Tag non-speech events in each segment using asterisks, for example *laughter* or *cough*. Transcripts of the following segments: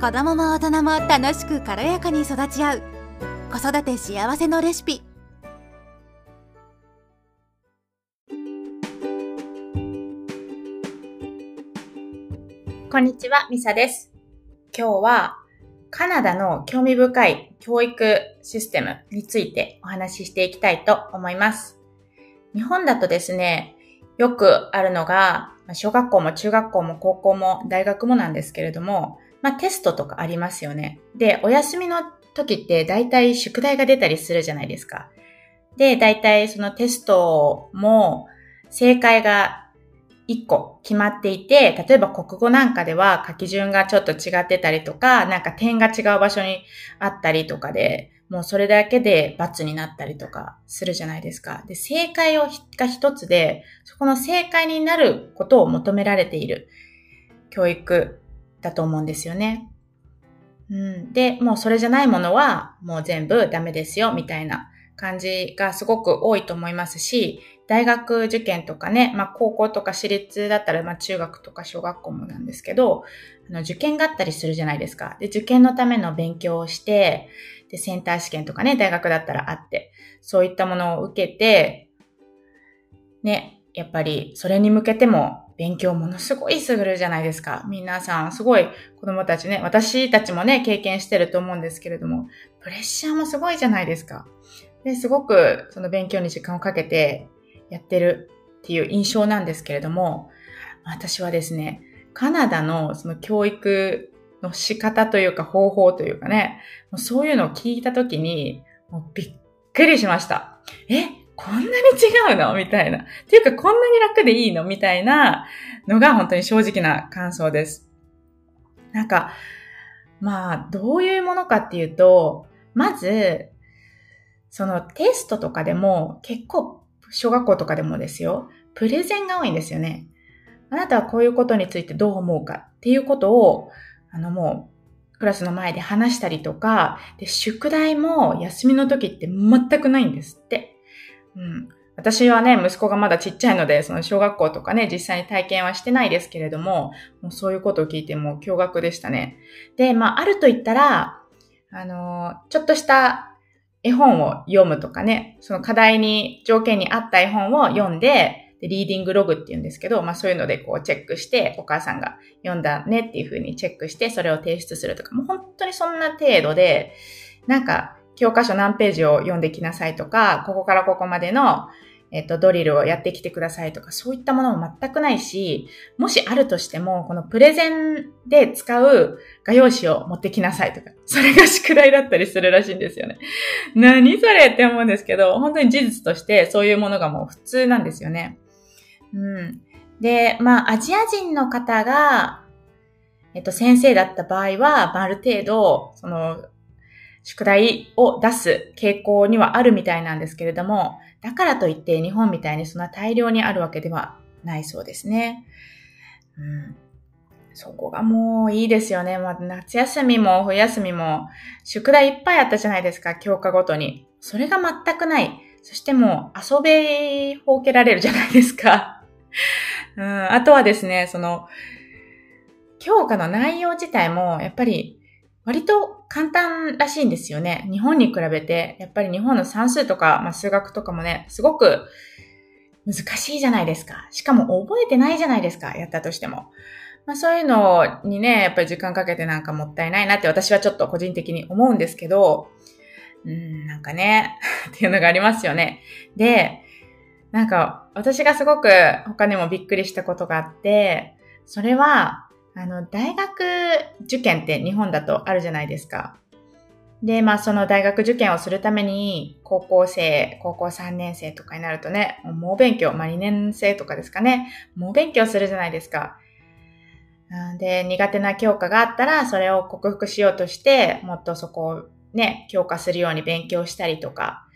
子供も大人も楽しく軽やかに育ち合う子育て幸せのレシピこんにちは、ミサです。今日はカナダの興味深い教育システムについてお話ししていきたいと思います。日本だとですね、よくあるのが、小学校も中学校も高校も大学もなんですけれども、まあテストとかありますよね。で、お休みの時って大体宿題が出たりするじゃないですか。で、大体そのテストも正解が1個決まっていて、例えば国語なんかでは書き順がちょっと違ってたりとか、なんか点が違う場所にあったりとかで、もうそれだけで罰になったりとかするじゃないですか。で、正解をが一つで、そこの正解になることを求められている教育だと思うんですよね。うん。で、もうそれじゃないものはもう全部ダメですよ、みたいな感じがすごく多いと思いますし、大学受験とかね、まあ高校とか私立だったら、まあ中学とか小学校もなんですけど、あの受験があったりするじゃないですか。で、受験のための勉強をして、で、センター試験とかね、大学だったらあって、そういったものを受けて、ね、やっぱりそれに向けても勉強ものすごいするじゃないですか。皆さん、すごい子供たちね、私たちもね、経験してると思うんですけれども、プレッシャーもすごいじゃないですか。で、すごくその勉強に時間をかけてやってるっていう印象なんですけれども、私はですね、カナダのその教育の仕方というか方法というかね、そういうのを聞いたときに、もうびっくりしました。えこんなに違うの？みたいな。っていうか、こんなに楽でいいの？みたいなのが本当に正直な感想です。なんか、まあ、どういうものかっていうと、まず、そのテストとかでも結構、小学校とかでもですよ、プレゼンが多いんですよね。あなたはこういうことについてどう思うかっていうことを、あのもう、クラスの前で話したりとか、で、宿題も休みの時って全くないんですって。うん。私はね、息子がまだちっちゃいので、その小学校とかね、実際に体験はしてないですけれども、もうそういうことを聞いても驚愕でしたね。で、まあ、あると言ったら、あの、ちょっとした絵本を読むとかね、その課題に、条件に合った絵本を読んで、で、リーディングログって言うんですけど、まあそういうのでこうチェックして、お母さんが読んだねっていうふうにチェックして、それを提出するとか、もう本当にそんな程度で、なんか、教科書何ページを読んできなさいとか、ここからここまでの、えっと、ドリルをやってきてくださいとか、そういったものも全くないし、もしあるとしても、このプレゼンで使う画用紙を持ってきなさいとか、それが宿題だったりするらしいんですよね。*laughs* 何それって思うんですけど、本当に事実としてそういうものがもう普通なんですよね。うん。で、まあ、アジア人の方が、えっと、先生だった場合は、ある程度、その、宿題を出す傾向にはあるみたいなんですけれども、だからといって日本みたいにそんな大量にあるわけではないそうですね。うん、そこがもういいですよね。まあ、夏休みも冬休みも宿題いっぱいあったじゃないですか、教科ごとに。それが全くない。そしてもう遊べほうけられるじゃないですか。*laughs* うん、あとはですね、その、教科の内容自体も、やっぱり、割と簡単らしいんですよね。日本に比べて、やっぱり日本の算数とか、まあ、数学とかもね、すごく難しいじゃないですか。しかも覚えてないじゃないですか、やったとしても。まあそういうのにね、やっぱり時間かけてなんかもったいないなって私はちょっと個人的に思うんですけど、うん、なんかね、*laughs* っていうのがありますよね。で、なんか、私がすごく他にもびっくりしたことがあって、それは、あの、大学受験って日本だとあるじゃないですか。で、まあその大学受験をするために、高校生、高校3年生とかになるとね、猛勉強、まあ2年生とかですかね、猛勉強するじゃないですか。で、苦手な教科があったら、それを克服しようとして、もっとそこをね、強化するように勉強したりとか、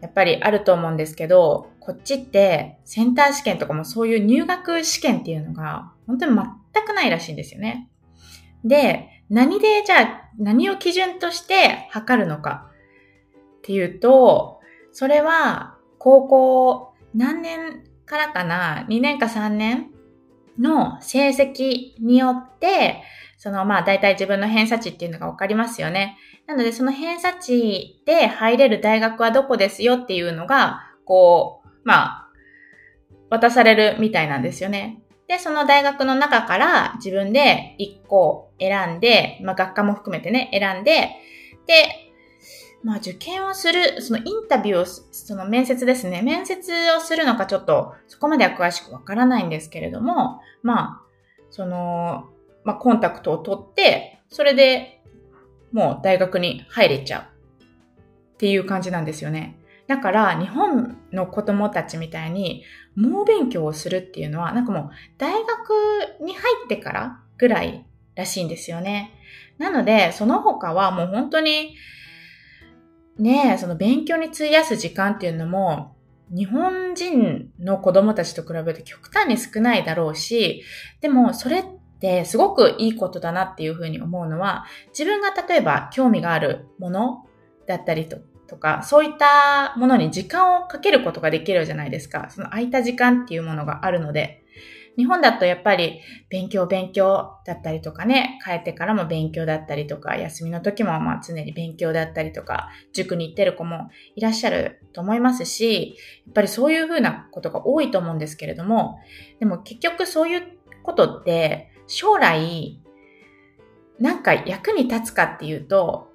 やっぱりあると思うんですけど、こっちってセンター試験とかもそういう入学試験っていうのが本当に全くないらしいんですよね。で、何でじゃあ何を基準として測るのかっていうと、それは高校何年からかな ?2 年か3年の成績によって、そのまあ大体自分の偏差値っていうのがわかりますよね。なのでその偏差値で入れる大学はどこですよっていうのが、こう、まあ、渡されるみたいなんですよね。で、その大学の中から自分で1個選んで、まあ学科も含めてね、選んで、で、まあ受験をする、そのインタビューを、その面接ですね。面接をするのかちょっとそこまでは詳しくわからないんですけれども、まあ、その、まあコンタクトを取って、それでもう大学に入れちゃうっていう感じなんですよね。だから日本の子供たちみたいに猛勉強をするっていうのはなんかもう大学に入ってからぐらいらしいんですよね。なのでその他はもう本当にねえ、その勉強に費やす時間っていうのも日本人の子供たちと比べて極端に少ないだろうし、でもそれってですごくいいことだなっていうふうに思うのは、自分が例えば興味があるものだったりととか、そういったものに時間をかけることができるじゃないですか。その空いた時間っていうものがあるので。日本だとやっぱり勉強勉強だったりとかね、帰ってからも勉強だったりとか、休みの時もまあ常に勉強だったりとか、塾に行ってる子もいらっしゃると思いますし、やっぱりそういうふうなことが多いと思うんですけれども、でも結局そういうことって将来なんか役に立つかっていうと、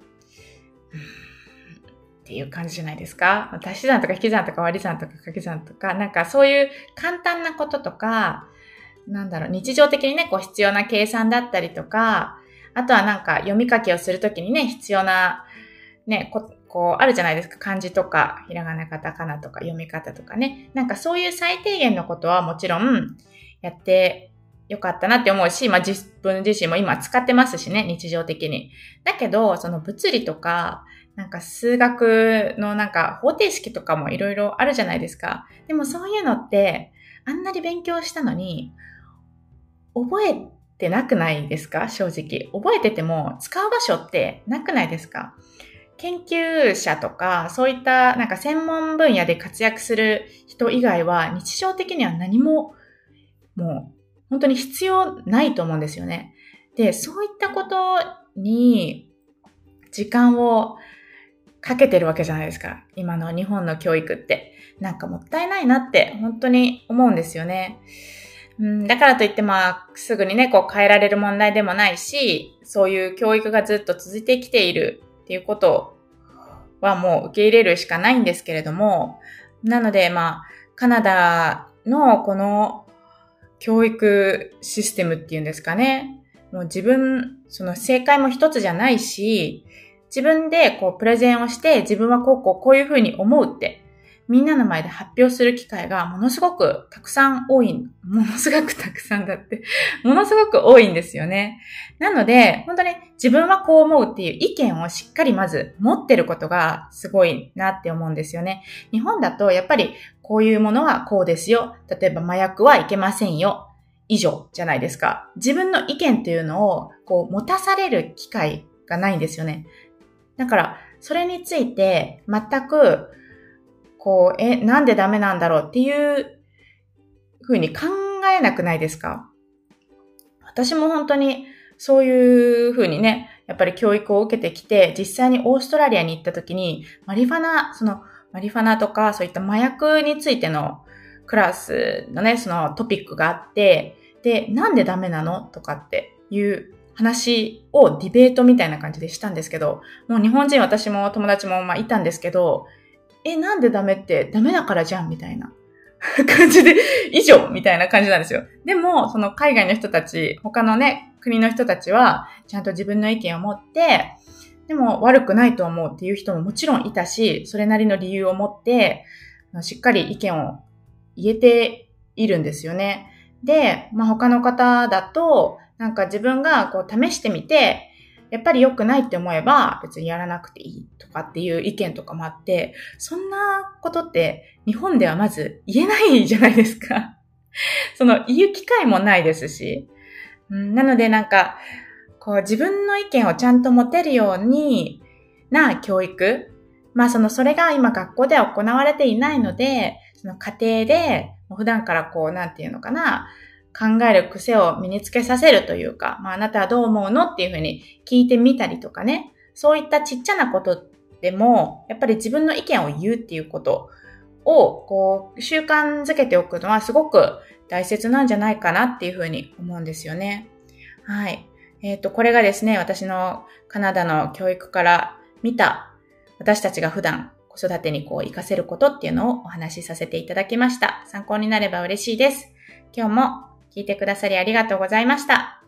っていう感じじゃないですか。足し算とか引き算とか割り算とか掛け算とか、なんかそういう簡単なこととか、なんだろう、日常的にね、こう必要な計算だったりとか、あとはなんか読み書きをするときにね、必要な、ね、ここう、あるじゃないですか。漢字とか、ひらがな、カタカナとか、読み方とかね。なんかそういう最低限のことはもちろん、やってよかったなって思うし、まあ自分自身も今使ってますしね、日常的に。だけど、その物理とか、なんか数学のなんか方程式とかもいろいろあるじゃないですか。でもそういうのって、あんなに勉強したのに、覚えてなくないですか？正直。覚えてても使う場所ってなくないですか？研究者とか、そういったなんか専門分野で活躍する人以外は日常的には何ももう本当に必要ないと思うんですよね。で、そういったことに時間をかけてるわけじゃないですか。今の日本の教育って。なんかもったいないなって本当に思うんですよね。うん、だからといってまあ、すぐにね、こう変えられる問題でもないし、そういう教育がずっと続いてきているっていうことはもう受け入れるしかないんですけれども、なのでまあ、カナダのこの教育システムっていうんですかね。もう自分、その正解も一つじゃないし、自分でこうプレゼンをして自分はこうこうこういうふうに思うってみんなの前で発表する機会がものすごくたくさん多い、ものすごくたくさんだって、ものすごく多いんですよね。なので、本当に自分はこう思うっていう意見をしっかりまず持ってることがすごいなって思うんですよね。日本だとやっぱりこういうものはこうですよ。例えば麻薬はいけませんよ。以上じゃないですか。自分の意見っていうのをこう持たされる機会がないんですよね。だから、それについて全く、こう、え、なんでダメなんだろう？っていうふうに考えなくないですか？私も本当にそういうふうにね、やっぱり教育を受けてきて、実際にオーストラリアに行った時に、マリファナ、その、マリファナとか、そういった麻薬についてのクラスのね、そのトピックがあって、で、なんでダメなのとかっていう話をディベートみたいな感じでしたんですけど、もう日本人私も友達もまあいたんですけど、え、なんでダメってダメだからじゃんみたいな *laughs* 感じで、以上みたいな感じなんですよ。でも、その海外の人たち、他のね、国の人たちは、ちゃんと自分の意見を持って、でも悪くないと思うっていう人ももちろんいたし、それなりの理由を持って、しっかり意見を言えているんですよね。で、まあ、他の方だと、なんか自分がこう試してみて、やっぱり良くないって思えば別にやらなくていいとかっていう意見とかもあって、そんなことって日本ではまず言えないじゃないですか。その言う機会もないですし。なのでなんか、こう自分の意見をちゃんと持てるようにな教育。まあその、それが今学校では行われていないので、その家庭で、普段からこう、なんていうのかな、考える癖を身につけさせるというか、まあ、あなたはどう思うのっていうふうに聞いてみたりとかね、そういったちっちゃなことでも、やっぱり自分の意見を言うっていうことを、こう、習慣づけておくのはすごく大切なんじゃないかなっていうふうに思うんですよね。はい。えっ、ー、と、これがですね、私のカナダの教育から見た、私たちが普段子育てにこう活かせることっていうのをお話しさせていただきました。参考になれば嬉しいです。今日も聞いてくださりありがとうございました。